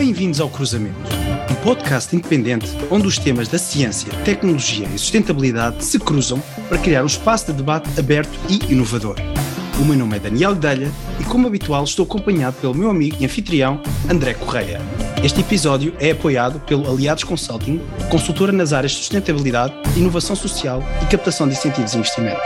Bem-vindos ao Cruzamento, um podcast independente onde os temas da ciência, tecnologia e sustentabilidade se cruzam para criar um espaço de debate aberto e inovador. O meu nome é Daniel Delha e, como habitual, estou acompanhado pelo meu amigo e anfitrião André Correia. Este episódio é apoiado pelo Aliados Consulting, consultora nas áreas de sustentabilidade, inovação social e captação de incentivos de investimento.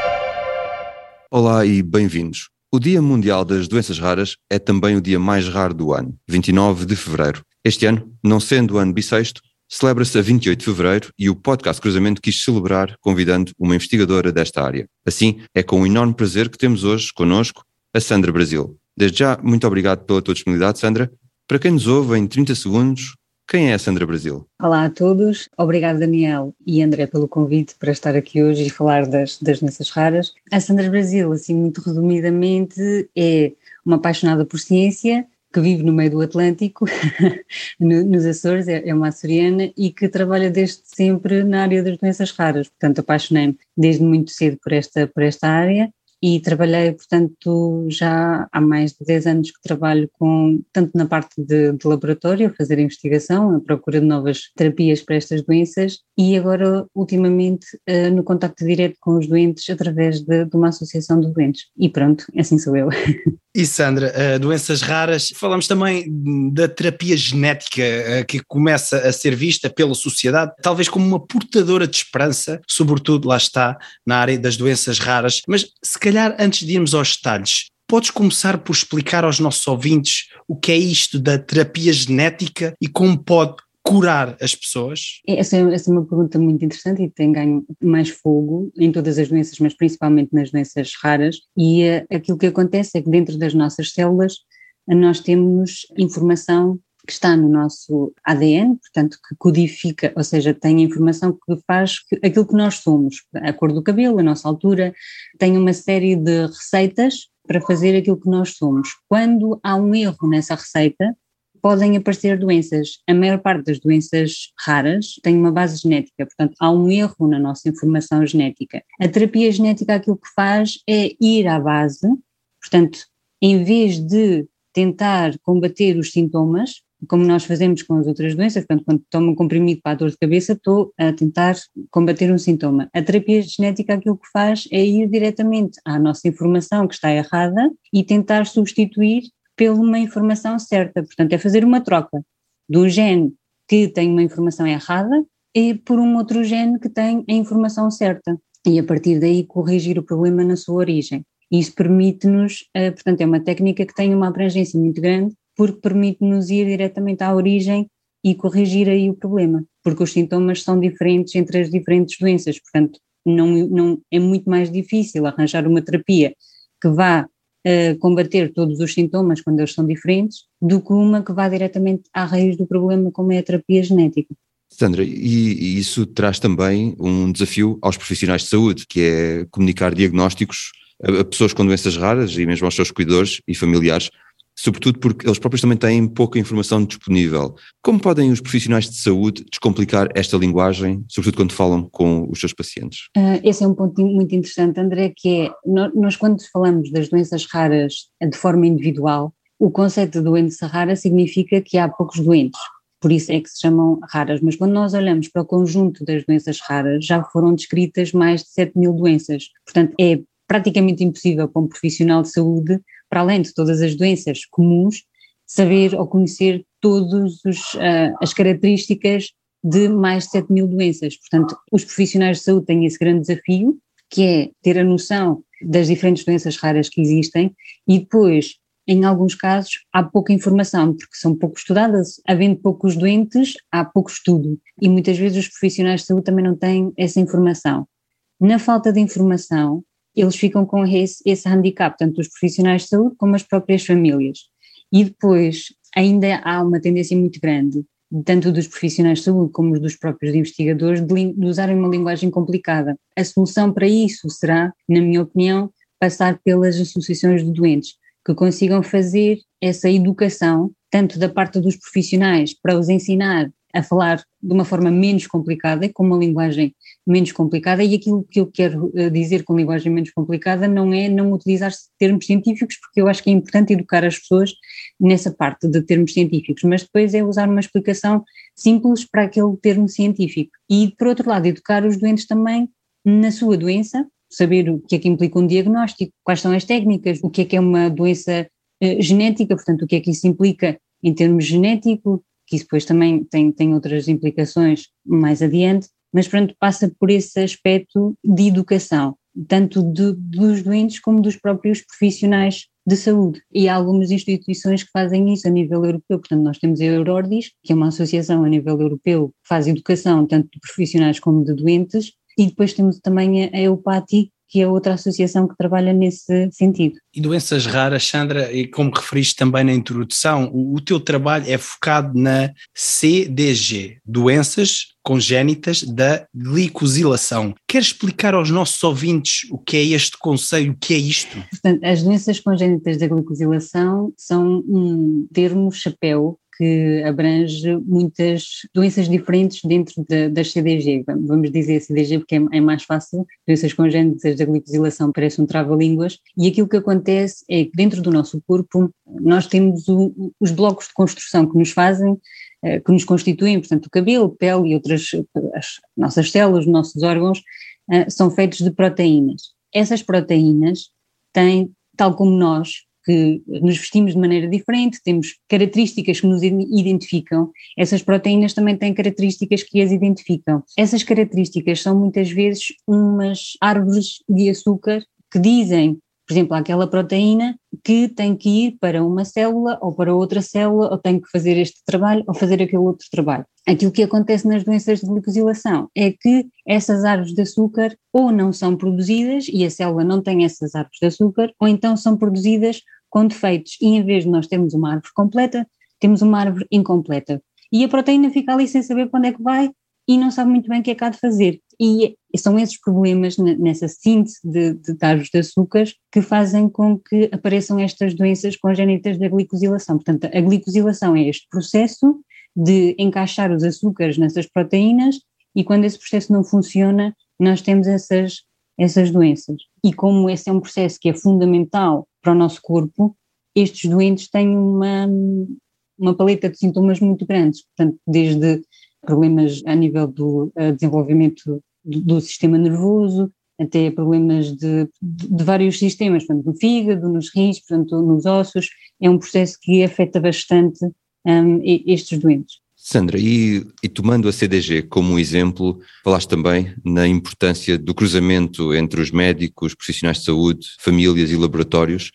Olá e bem-vindos. O Dia Mundial das Doenças Raras é também o dia mais raro do ano, 29 de fevereiro. Este ano, não sendo o ano bissexto, celebra-se a 28 de fevereiro e o podcast Cruzamento quis celebrar convidando uma investigadora desta área. Assim, é com um enorme prazer que temos hoje connosco a Sandra Brasil. Desde já, muito obrigado pela tua disponibilidade, Sandra. Para quem nos ouve em 30 segundos, quem é a Sandra Brasil? Olá a todos, obrigado Daniel e André pelo convite para estar aqui hoje e falar das, das doenças raras. A Sandra Brasil, assim muito resumidamente, é uma apaixonada por ciência, que vive no meio do Atlântico, nos Açores, é, é uma açoriana e que trabalha desde sempre na área das doenças raras. Portanto, apaixonei-me desde muito cedo por esta, por esta área e trabalhei, portanto, já há mais de 10 anos que trabalho com, tanto na parte de, de laboratório, fazer investigação, a procura de novas terapias para estas doenças e agora, ultimamente, uh, no contacto direto com os doentes através de, de, uma associação de doentes. E pronto, assim sou eu. E Sandra, uh, doenças raras, falamos também da terapia genética uh, que começa a ser vista pela sociedade, talvez como uma portadora de esperança, sobretudo lá está, na área das doenças raras, mas se calhar antes de irmos aos detalhes, podes começar por explicar aos nossos ouvintes o que é isto da terapia genética e como pode curar as pessoas? Essa, é, essa é uma pergunta muito interessante e tem ganho mais fogo em todas as doenças, mas principalmente nas doenças raras. E uh, aquilo que acontece é que dentro das nossas células uh, nós temos informação que está no nosso ADN, portanto, que codifica, ou seja, tem informação que faz aquilo que nós somos, a cor do cabelo, a nossa altura, tem uma série de receitas para fazer aquilo que nós somos. Quando há um erro nessa receita, podem aparecer doenças. A maior parte das doenças raras tem uma base genética, portanto, há um erro na nossa informação genética. A terapia genética aquilo que faz é ir à base, portanto, em vez de tentar combater os sintomas, como nós fazemos com as outras doenças, portanto, quando tomo um comprimido para a dor de cabeça, estou a tentar combater um sintoma. A terapia genética aquilo que faz é ir diretamente à nossa informação que está errada e tentar substituir pela uma informação certa. Portanto, é fazer uma troca um gene que tem uma informação errada e por um outro gene que tem a informação certa. E a partir daí corrigir o problema na sua origem. Isso permite-nos, eh, portanto, é uma técnica que tem uma abrangência muito grande, porque permite-nos ir diretamente à origem e corrigir aí o problema, porque os sintomas são diferentes entre as diferentes doenças, portanto, não, não é muito mais difícil arranjar uma terapia que vá uh, combater todos os sintomas quando eles são diferentes, do que uma que vá diretamente à raiz do problema, como é a terapia genética. Sandra, e, isso traz também um desafio aos profissionais de saúde, que é comunicar diagnósticos a pessoas com doenças raras e mesmo aos seus cuidadores e familiares sobretudo porque eles próprios também têm pouca informação disponível. Como podem os profissionais de saúde descomplicar esta linguagem, sobretudo quando falam com os seus pacientes? Uh, esse é um ponto muito interessante, André, que é, nós quando falamos das doenças raras de forma individual, o conceito de doença rara significa que há poucos doentes, por isso é que se chamam raras, mas quando nós olhamos para o conjunto das doenças raras, já foram descritas mais de 7 mil doenças, portanto é praticamente impossível um profissional de saúde para além de todas as doenças comuns, saber ou conhecer todas uh, as características de mais de 7 mil doenças. Portanto, os profissionais de saúde têm esse grande desafio, que é ter a noção das diferentes doenças raras que existem e depois, em alguns casos, há pouca informação, porque são pouco estudadas, havendo poucos doentes, há pouco estudo e muitas vezes os profissionais de saúde também não têm essa informação. Na falta de informação, eles ficam com esse, esse handicap, tanto os profissionais de saúde como as próprias famílias. E depois ainda há uma tendência muito grande, tanto dos profissionais de saúde como dos próprios investigadores, de, de usarem uma linguagem complicada. A solução para isso será, na minha opinião, passar pelas associações de doentes, que consigam fazer essa educação, tanto da parte dos profissionais, para os ensinar a falar de uma forma menos complicada, com uma linguagem menos complicada, e aquilo que eu quero eh, dizer com linguagem menos complicada não é não utilizar termos científicos, porque eu acho que é importante educar as pessoas nessa parte de termos científicos, mas depois é usar uma explicação simples para aquele termo científico. E, por outro lado, educar os doentes também na sua doença, saber o que é que implica um diagnóstico, quais são as técnicas, o que é que é uma doença eh, genética, portanto, o que é que isso implica em termos genéticos, que isso depois também tem, tem outras implicações mais adiante, mas pronto, passa por esse aspecto de educação, tanto de, dos doentes como dos próprios profissionais de saúde. E há algumas instituições que fazem isso a nível europeu, portanto nós temos a Eurordis, que é uma associação a nível europeu que faz educação tanto de profissionais como de doentes, e depois temos também a EUPATI, que é outra associação que trabalha nesse sentido. E doenças raras, Sandra, e como referiste também na introdução, o, o teu trabalho é focado na CDG, doenças congénitas da glicosilação. Queres explicar aos nossos ouvintes o que é este conceito, o que é isto? Portanto, as doenças congénitas da glicosilação são um termo chapéu que abrange muitas doenças diferentes dentro de, das CDG. Vamos dizer CDG porque é, é, mais fácil, doenças congénitas da glicosilação parece um trava-línguas, e aquilo que acontece é que dentro do nosso corpo nós temos o, os blocos de construção que nos fazem eh, que nos constituem, portanto o cabelo, pele e outras, as nossas células, os nossos órgãos, eh, são feitos de proteínas. Essas proteínas têm, tal como nós, que nos vestimos de maneira diferente, temos características que nos identificam, essas proteínas também têm características que as identificam. Essas características são muitas vezes umas árvores de açúcar que dizem por exemplo, aquela proteína que tem que ir para uma célula ou para outra célula, ou tem que fazer este trabalho ou fazer aquele outro trabalho. Aquilo que acontece nas doenças de glicosilação é que essas árvores de açúcar ou não são produzidas e a célula não tem essas árvores de açúcar, ou então são produzidas com defeitos e em vez de nós termos uma árvore completa, temos uma árvore incompleta. E a proteína fica ali sem saber para onde é que vai e não sabe muito bem o que é que há de fazer. E são esses problemas nessa síntese de, de árvores de açúcares que fazem com que apareçam estas doenças congénitas da glicosilação. Portanto, a glicosilação é este processo de encaixar os açúcares nessas proteínas e quando esse processo não funciona, nós temos essas, essas doenças. E como esse é um processo que é fundamental para o nosso corpo, estes doentes têm uma, uma paleta de sintomas muito grandes, portanto, desde problemas a nível do desenvolvimento do, do, sistema nervoso, até problemas de, de, de, vários sistemas, portanto, no fígado, nos rins, portanto, nos ossos, é um processo que afeta bastante um, estes doentes. Sandra, e, e, tomando a CDG como um exemplo, falaste também na importância do cruzamento entre os médicos, profissionais de saúde, famílias e laboratórios.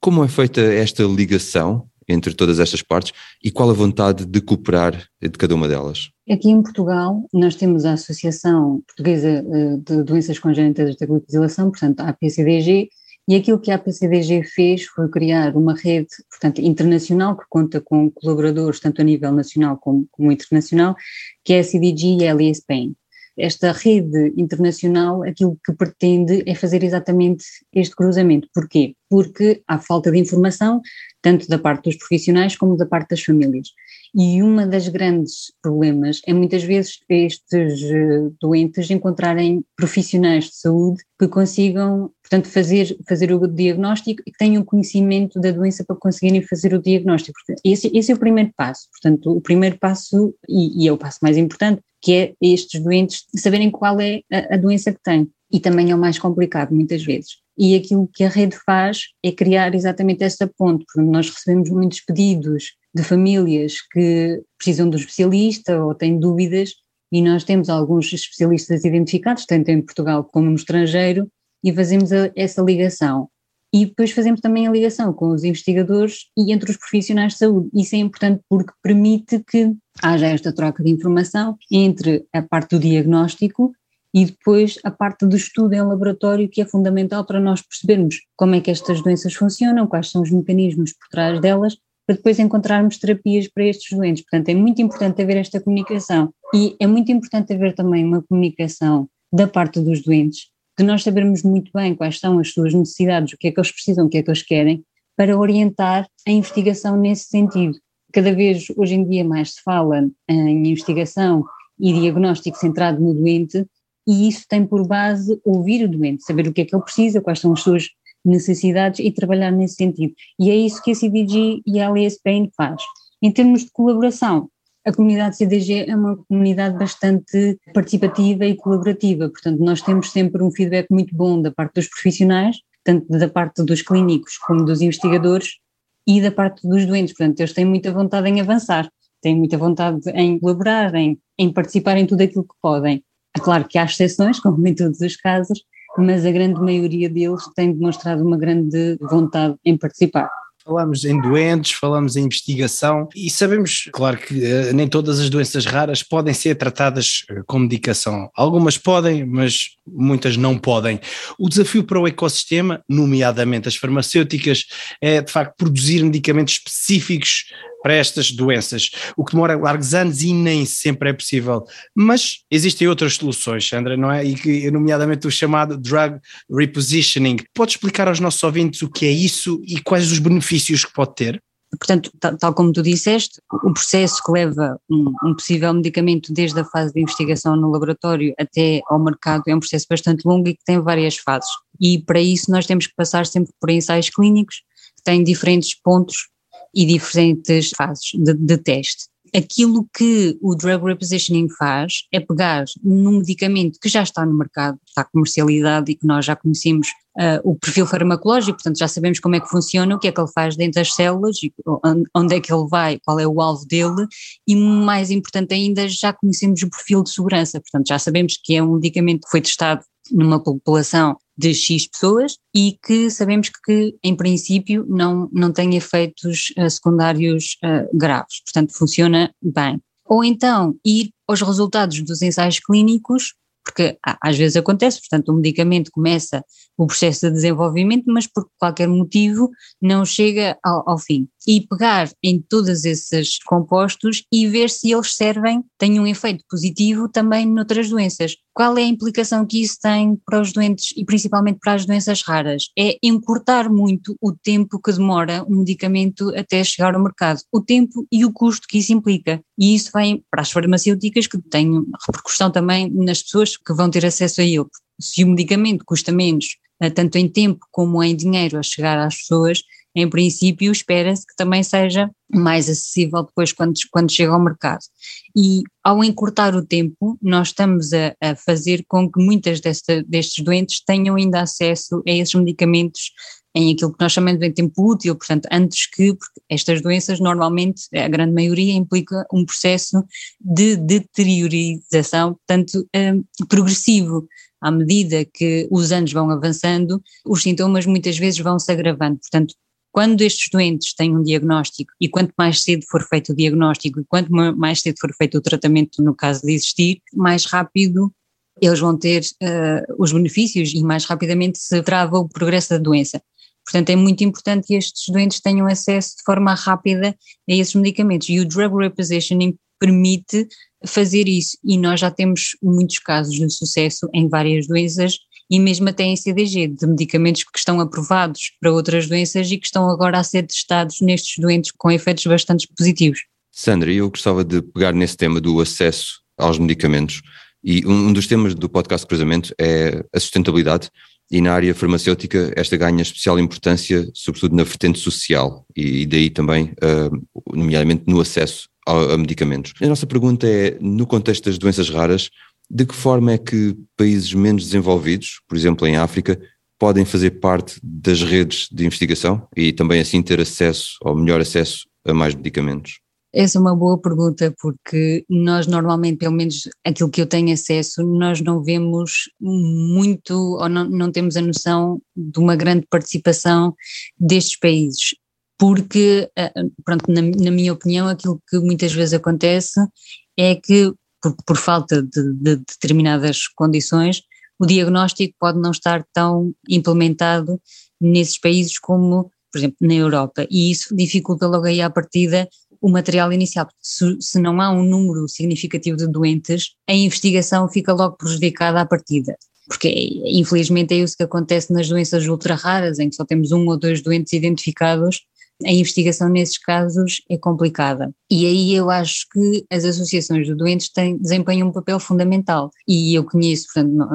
Como é feita esta ligação entre todas estas partes e qual a vontade de cooperar de cada uma delas? Aqui em Portugal, nós temos a Associação Portuguesa eh, de Doenças Congénitas da Glicosilação, portanto, a APCDG, e aquilo que a APCDG fez foi criar uma rede, portanto, internacional, que conta com colaboradores tanto a nível nacional como, como internacional, que é a CDG e a LA Spain. Esta rede internacional, aquilo que pretende é fazer exatamente este cruzamento. Porquê? Porque há falta de informação, tanto da parte dos profissionais como da parte das famílias. E uma das grandes problemas é muitas vezes estes eh, doentes encontrarem profissionais de saúde que consigam, portanto, fazer, fazer o diagnóstico e que tenham conhecimento da doença para conseguirem fazer o diagnóstico. Esse, esse é o primeiro passo. Portanto, o primeiro passo, e, e, é o passo mais importante, que é estes doentes saberem qual é a, a doença que têm. E também é o mais complicado, muitas vezes. E aquilo que a rede faz é criar exatamente essa ponte, porque nós recebemos muitos pedidos de famílias que precisam do especialista ou têm dúvidas, e nós temos alguns especialistas identificados, tanto em Portugal como no estrangeiro, e fazemos a, essa ligação. E depois fazemos também a ligação com os investigadores e entre os profissionais de saúde. Isso é importante porque permite que haja esta troca de informação entre a parte do diagnóstico e depois a parte do estudo em laboratório, que é fundamental para nós percebermos como é que estas doenças funcionam, quais são os mecanismos por trás delas, para depois encontrarmos terapias para estes doentes. Portanto, é muito importante haver esta comunicação e é muito importante haver também uma comunicação da parte dos doentes, de nós sabermos muito bem quais são as suas necessidades, o que é que eles precisam, o que é que eles querem, para orientar a investigação nesse sentido. cada vez hoje em dia mais se fala em investigação e diagnóstico centrado no doente, e isso tem por base ouvir o doente, saber o que é que ele precisa, quais são as suas necessidades e trabalhar nesse sentido. E é isso que a CDG e a Pain faz. Em termos de colaboração, a comunidade CDG é uma comunidade bastante participativa e colaborativa, portanto nós temos sempre um feedback muito bom da parte dos profissionais, tanto da parte dos clínicos como dos investigadores e da parte dos doentes, portanto eles têm muita vontade em avançar, têm muita vontade em colaborar, em, em participar em tudo aquilo que podem. É claro que há exceções, como em todos os casos, mas a grande maioria deles tem demonstrado uma grande vontade em participar. Falamos em doentes, falamos em investigação e sabemos, claro, que uh, nem todas as doenças raras podem ser tratadas uh, com medicação. Algumas podem, mas muitas não podem. O desafio para o ecossistema, nomeadamente as farmacêuticas, é de facto produzir medicamentos específicos para estas doenças, o que demora largos anos e nem sempre é possível. Mas existem outras soluções, Sandra, não é? E que, nomeadamente o chamado drug repositioning. Pode explicar aos nossos ouvintes o que é isso e quais os benefícios que pode ter? Portanto, tal, tal, como tu disseste, o processo que leva um, um, possível medicamento desde a fase de investigação no laboratório até ao mercado é um processo bastante longo e que tem várias fases. E para isso nós temos que passar sempre por ensaios clínicos que têm diferentes pontos e diferentes fases de, de teste. Aquilo que o drug repositioning faz é pegar num medicamento que já está no mercado, está comercializado e que nós já conhecemos uh, o perfil farmacológico, portanto já sabemos como é que funciona, o que é que ele faz dentro das células, onde é que ele vai, qual é o alvo dele e mais importante ainda, já conhecemos o perfil de segurança, portanto já sabemos que é um medicamento que foi testado numa população de X pessoas e que sabemos que, em princípio, não, não tem efeitos uh, secundários uh, graves, portanto, funciona bem. Ou então ir aos resultados dos ensaios clínicos porque às vezes acontece, portanto, o medicamento começa o processo de desenvolvimento, mas por qualquer motivo não chega ao, ao, fim. E pegar em todos esses compostos e ver se eles servem, têm um efeito positivo também noutras doenças. Qual é a implicação que isso tem para os doentes e principalmente para as doenças raras? É encurtar muito o tempo que demora um medicamento até chegar ao mercado, o tempo e o custo que isso implica. E isso vem para as farmacêuticas que têm repercussão também nas pessoas que vão ter acesso a ele. Se o medicamento custa menos, eh, tanto em tempo como em dinheiro, a chegar às pessoas, em princípio espera-se que também seja mais acessível depois quando, quando chega ao mercado. E ao encurtar o tempo, nós estamos a, a fazer com que muitas desta, destes doentes tenham ainda acesso a esses medicamentos em aquilo que nós chamamos de tempo útil, portanto, antes que, porque estas doenças normalmente, a grande maioria, implica um processo de deteriorização, portanto, um, progressivo. À medida que os anos vão avançando, os sintomas muitas vezes vão se agravando. Portanto, quando estes doentes têm um diagnóstico e quanto mais cedo for feito o diagnóstico e quanto mais cedo for feito o tratamento, no caso de existir, mais rápido eles vão ter uh, os benefícios e mais rapidamente se trava o progresso da doença. Portanto, é muito importante que estes doentes tenham acesso de forma rápida a esses medicamentos e o drug repositioning permite fazer isso e nós já temos muitos casos de sucesso em várias doenças e mesmo até em CDG, de medicamentos que estão aprovados para outras doenças e que estão agora a ser testados nestes doentes com efeitos bastante positivos. Sandra, eu gostava de pegar nesse tema do acesso aos medicamentos e um dos temas do podcast Cruzamento é a sustentabilidade e na área farmacêutica esta ganha especial importância, sobretudo na vertente social e daí também, uh, nomeadamente no acesso a, medicamentos. A nossa pergunta é, no contexto das doenças raras, de que forma é que países menos desenvolvidos, por exemplo em África, podem fazer parte das redes de investigação e também assim ter acesso, ou melhor acesso, a mais medicamentos? Essa é uma boa pergunta, porque nós normalmente, pelo menos aquilo que eu tenho acesso, nós não vemos muito ou não, não temos a noção de uma grande participação destes países. Porque, eh, pronto, na, na minha opinião, aquilo que muitas vezes acontece é que, por, por falta de, de determinadas condições, o diagnóstico pode não estar tão implementado nesses países como, por exemplo, na Europa, e isso dificulta logo aí à partida o material inicial. Se, se, não há um número significativo de doentes, a investigação fica logo prejudicada à partida. Porque, infelizmente, é isso que acontece nas doenças ultra raras, em que só temos um ou dois doentes identificados, a investigação nesses casos é complicada. E aí eu acho que as associações de doentes têm, desempenham um papel fundamental. E eu conheço, portanto,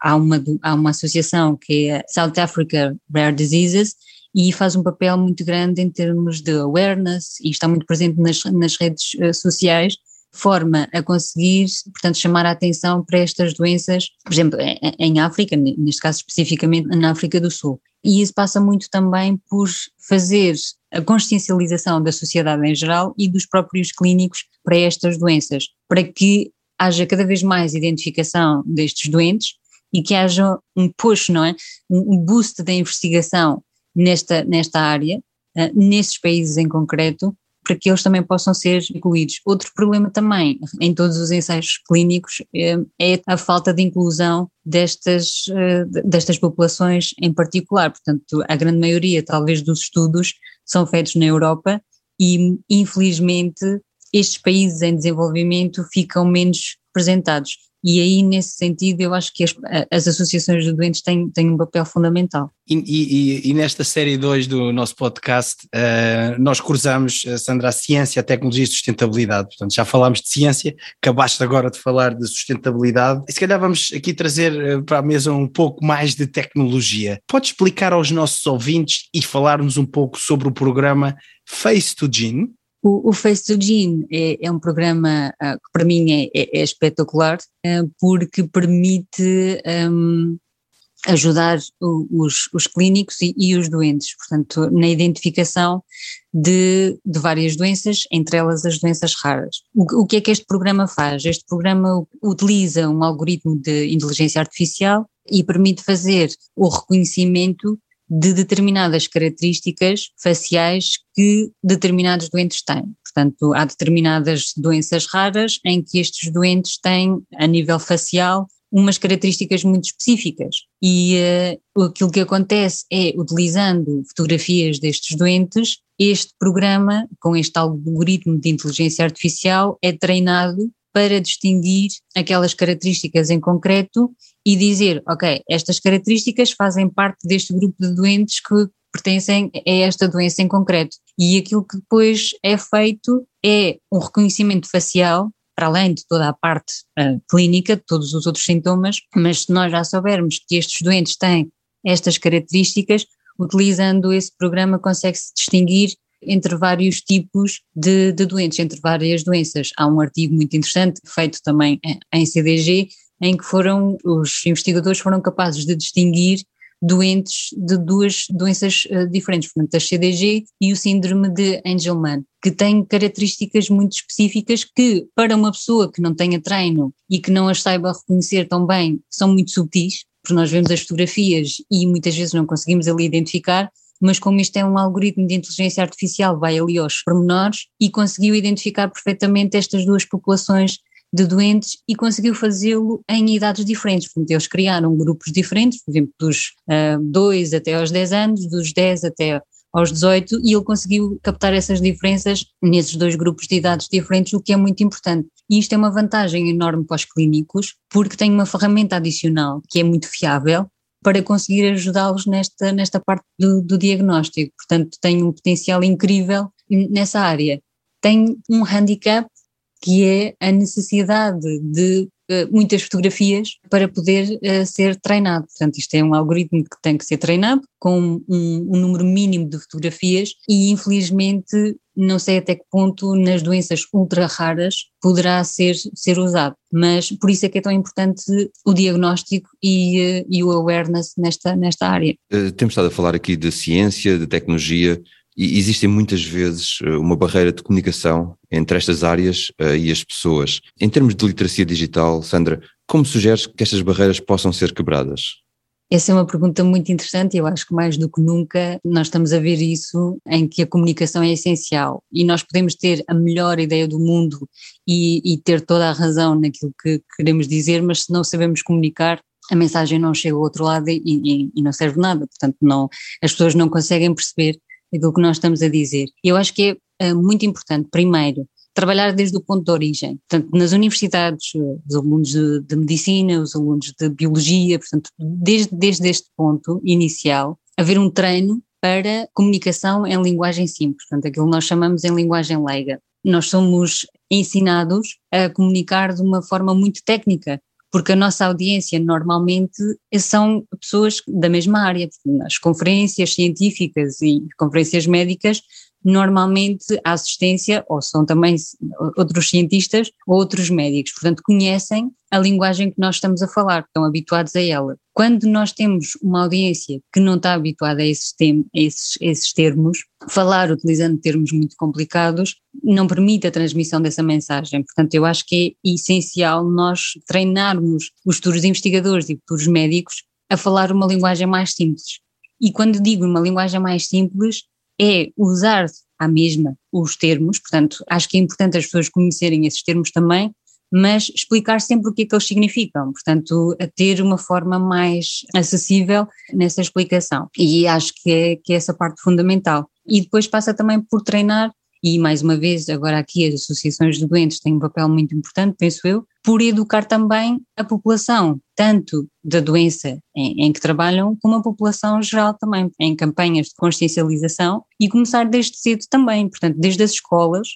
há uma, há uma associação que é South Africa Rare Diseases, e faz um papel muito grande em termos de awareness e está muito presente nas, nas redes uh, sociais, forma a conseguir, portanto, chamar a atenção para estas doenças, por exemplo, em, África, neste caso especificamente na África do Sul. E isso passa muito também por fazer a consciencialização da sociedade em geral e dos próprios clínicos para estas doenças, para que haja cada vez mais identificação destes doentes e que haja um push, não é? Um boost da investigação nesta, nesta área, uh, nesses países em concreto, para que eles também possam ser incluídos. Outro problema também em todos os ensaios clínicos é, é a falta de inclusão destas, eh, destas populações em particular. Portanto, a grande maioria, talvez, dos estudos são feitos na Europa e, infelizmente, estes países em desenvolvimento ficam menos representados. E aí, nesse sentido, eu acho que as, as associações de doentes têm, têm um papel fundamental. E, e, e nesta série 2 do nosso podcast, uh, nós cruzamos, eh, Sandra, a ciência, a tecnologia e a sustentabilidade. Portanto, já falámos de ciência, acabaste agora de falar de sustentabilidade. E se calhar vamos aqui trazer eh, para a mesa um pouco mais de tecnologia. Pode explicar aos nossos ouvintes e falar-nos um pouco sobre o programa Face to Gene? O, o Face to Gene é, é um programa uh, que para mim é, é, é espetacular uh, porque permite um, ajudar os, os clínicos e, e, os doentes, portanto, na identificação de, de, várias doenças, entre elas as doenças raras. O, o que é que este programa faz? Este programa utiliza um algoritmo de inteligência artificial e permite fazer o reconhecimento de determinadas características faciais que determinados doentes têm. Portanto, há determinadas doenças raras em que estes doentes têm, a nível facial, umas características muito específicas. E uh, aquilo que acontece é, utilizando fotografias destes doentes, este programa, com este algoritmo de inteligência artificial, é treinado para distinguir aquelas características em concreto e dizer, ok, estas características fazem parte deste grupo de doentes que pertencem a esta doença em concreto. E aquilo que depois é feito é um reconhecimento facial, para além de toda a parte uh, clínica, de todos os outros sintomas, mas se nós já soubermos que estes doentes têm estas características, utilizando esse programa consegue-se distinguir entre vários tipos de, de, doentes, entre várias doenças. Há um artigo muito interessante feito também em CDG, em que foram, os investigadores foram capazes de distinguir doentes de duas doenças uh, diferentes, portanto, a CDG e o síndrome de Angelman, que têm características muito específicas que, para uma pessoa que não tenha treino e que não as saiba reconhecer tão bem, são muito subtis, porque nós vemos as fotografias e muitas vezes não conseguimos ali identificar, mas como isto é um algoritmo de inteligência artificial, vai ali aos pormenores e conseguiu identificar perfeitamente estas duas populações de doentes e conseguiu fazê-lo em idades diferentes. Portanto, eles criaram grupos diferentes, por exemplo, dos uh, ah, 2 até aos 10 anos, dos 10 até aos 18, e ele conseguiu captar essas diferenças nesses dois grupos de idades diferentes, o que é muito importante. E isto é uma vantagem enorme para os clínicos, porque tem uma ferramenta adicional que é muito fiável para conseguir ajudá-los nesta, nesta parte do, do diagnóstico. Portanto, tem um potencial incrível nessa área. Tem um handicap que é a necessidade de muitas fotografias para poder uh, ser treinado. Portanto, isto é um algoritmo que tem que ser treinado com um, um, número mínimo de fotografias e, infelizmente, não sei até que ponto nas doenças ultra raras poderá ser, ser usado, mas por isso é que é tão importante o diagnóstico e, uh, e o awareness nesta, nesta área. temos estado a falar aqui de ciência, de tecnologia, e existem muitas vezes eh, uma barreira de comunicação entre estas áreas uh, e as pessoas. Em termos de literacia digital, Sandra, como sugeres que estas barreiras possam ser quebradas? Essa é uma pergunta muito interessante e eu acho que mais do que nunca nós estamos a ver isso em que a comunicação é essencial e nós podemos ter a melhor ideia do mundo e, e ter toda a razão naquilo que queremos dizer, mas se não sabemos comunicar, a mensagem não chega ao outro lado e, e, e não serve nada, portanto não, as pessoas não conseguem perceber aquilo que nós estamos a dizer. Eu acho que é uh, muito importante, primeiro, trabalhar desde o ponto de origem. Portanto, nas universidades, eh, os alunos de, de, medicina, os alunos de biologia, portanto, desde, desde este ponto inicial, haver um treino para comunicação em linguagem simples, portanto, aquilo que nós chamamos em linguagem leiga. Nós somos ensinados a comunicar de uma forma muito técnica, porque a nossa audiência normalmente são pessoas da mesma área, as conferências científicas e conferências médicas normalmente a assistência ou são também outros cientistas ou outros médicos, portanto conhecem a linguagem que nós estamos a falar, estão habituados a ela. Quando nós temos uma audiência que não está habituada a esses, tem, a esses, a esses termos, falar utilizando termos muito complicados não permite a transmissão dessa mensagem. Portanto, eu acho que é essencial nós treinarmos os futuros investigadores e futuros médicos a falar uma linguagem mais simples. E quando digo uma linguagem mais simples, é usar à mesma os termos, portanto, acho que é importante as pessoas conhecerem esses termos também, mas explicar sempre o que é que eles significam, portanto, ter uma forma mais acessível nessa explicação. E acho que é, que é essa parte fundamental. E depois passa também por treinar e mais uma vez, agora aqui as associações de doentes têm um papel muito importante, penso eu, por educar também a população, tanto da doença em, em, que trabalham, como a população geral também, em campanhas de consciencialização e começar desde cedo também, portanto, desde as escolas,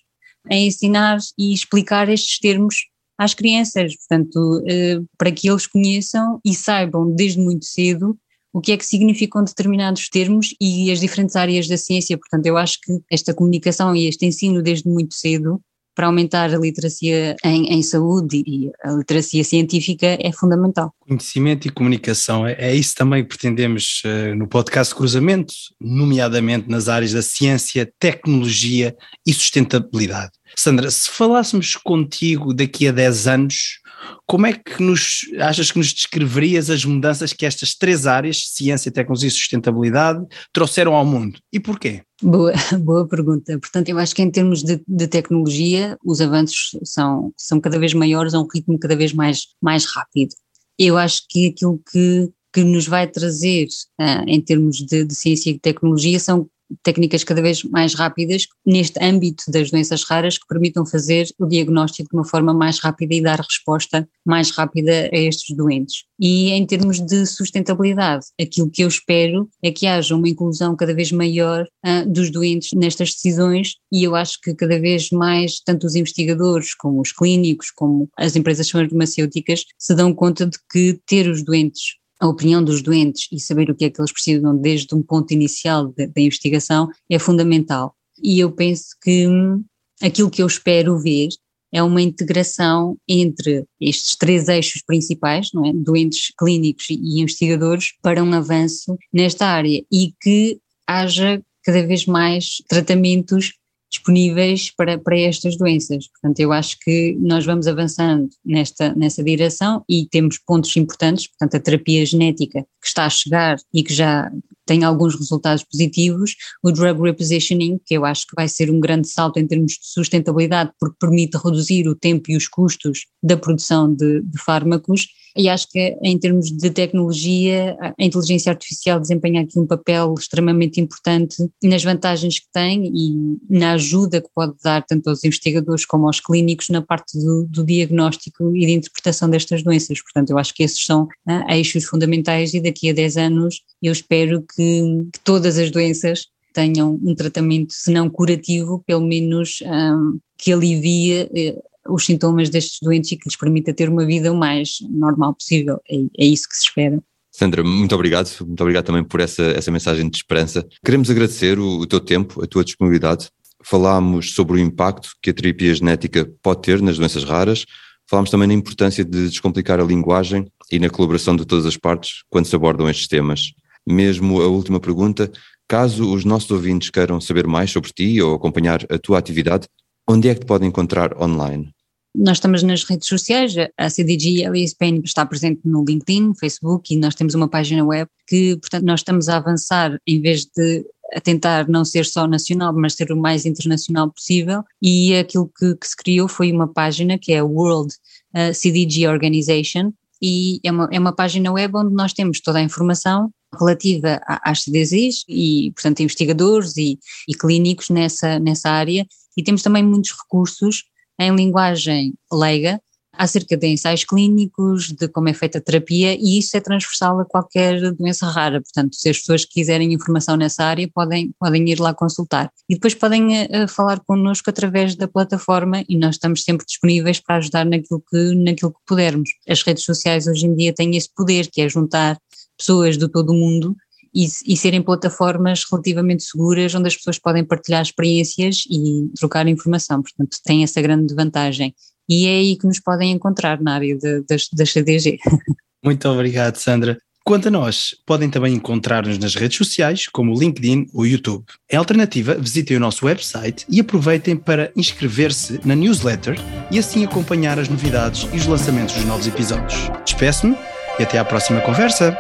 a ensinar e explicar estes termos às crianças, portanto, eh, para que eles conheçam e saibam desde muito cedo o que é que significam determinados termos e as diferentes áreas da ciência. Portanto, eu acho que esta comunicação e este ensino desde muito cedo para aumentar a literacia em, em, saúde e a literacia científica é fundamental. Conhecimento e comunicação, é, é isso também que pretendemos uh, no podcast Cruzamento, nomeadamente nas áreas da ciência, tecnologia e sustentabilidade. Sandra, se falássemos contigo daqui a 10 anos, como é que nos achas que nos descreverias as mudanças que estas três áreas, ciência, tecnologia e sustentabilidade, trouxeram ao mundo e porquê? Boa, boa pergunta. Portanto, eu acho que em termos de, de, tecnologia, os avanços são, são cada vez maiores a um ritmo cada vez mais, mais rápido. Eu acho que aquilo que, que nos vai trazer uh, em termos de, de ciência e tecnologia são técnicas cada vez mais rápidas neste âmbito das doenças raras que permitam fazer o diagnóstico de uma forma mais rápida e dar resposta mais rápida a estes doentes. E em termos de sustentabilidade, aquilo que eu espero é que haja uma inclusão cada vez maior uh, dos doentes nestas decisões e eu acho que cada vez mais tanto os investigadores como os clínicos, como as empresas farmacêuticas se dão conta de que ter os doentes a opinião dos doentes e saber o que é que eles precisam desde um ponto inicial da investigação é fundamental. E eu penso que hum, aquilo que eu espero ver é uma integração entre estes três eixos principais, não é? doentes clínicos e investigadores, para um avanço nesta área e que haja cada vez mais tratamentos disponíveis para, para estas doenças. Portanto, eu acho que nós vamos avançando nesta, nessa direção e temos pontos importantes, portanto, a terapia genética que está a chegar e que já tem alguns resultados positivos, o drug repositioning, que eu acho que vai ser um grande salto em termos de sustentabilidade, porque permite reduzir o tempo e os custos da produção de, de fármacos, e acho que em termos de tecnologia, a inteligência artificial desempenha aqui um papel extremamente importante nas vantagens que tem e na ajuda que pode dar tanto aos investigadores como aos clínicos na parte do, do diagnóstico e de interpretação destas doenças. Portanto, eu acho que esses são ah, eixos fundamentais e daqui a 10 anos eu espero que, que todas as doenças tenham um tratamento, se não curativo, pelo menos um, ah, que alivie eh, os sintomas destes doentes e que lhes permita ter uma vida o mais normal possível. É, é isso que se espera. Sandra, muito obrigado, muito obrigado também por essa, essa mensagem de esperança. Queremos agradecer o, o teu tempo, a tua disponibilidade. Falámos sobre o impacto que a terapia genética pode ter nas doenças raras, falámos também na importância de descomplicar a linguagem e na colaboração de todas as partes quando se abordam estes temas. Mesmo a última pergunta, caso os nossos ouvintes queiram saber mais sobre ti ou acompanhar a tua atividade, onde é que te podem encontrar online? Nós estamos nas redes sociais, a CDG Elias Spain está presente no LinkedIn, Facebook e nós temos uma página web que, portanto, nós estamos a avançar em vez de a tentar não ser só nacional, mas ser o mais internacional possível. E aquilo que, que se criou foi uma página que é a World CDG Organization e é uma, é uma página web onde nós temos toda a informação relativa às CDZs e, portanto, investigadores e, e clínicos nessa, nessa área. E temos também muitos recursos em linguagem leiga acerca de ensaios clínicos, de como é feita a terapia, e isso é transversal a qualquer doença rara. Portanto, se as pessoas quiserem informação nessa área, podem, podem ir lá consultar. E depois podem uh, falar connosco através da plataforma e nós estamos sempre disponíveis para ajudar naquilo que, naquilo que pudermos. As redes sociais hoje em dia têm esse poder, que é juntar pessoas de todo o mundo e, e, serem plataformas relativamente seguras onde as pessoas podem partilhar experiências e trocar informação, portanto tem essa grande vantagem e é aí que nos podem encontrar na área das CDG. Muito obrigado Sandra. Quanto a nós, podem também encontrar-nos nas redes sociais, como o LinkedIn ou YouTube. Em alternativa, visitem o nosso website e aproveitem para inscrever-se na newsletter e assim acompanhar as novidades e os lançamentos dos novos episódios. Despeço-me e até à próxima conversa!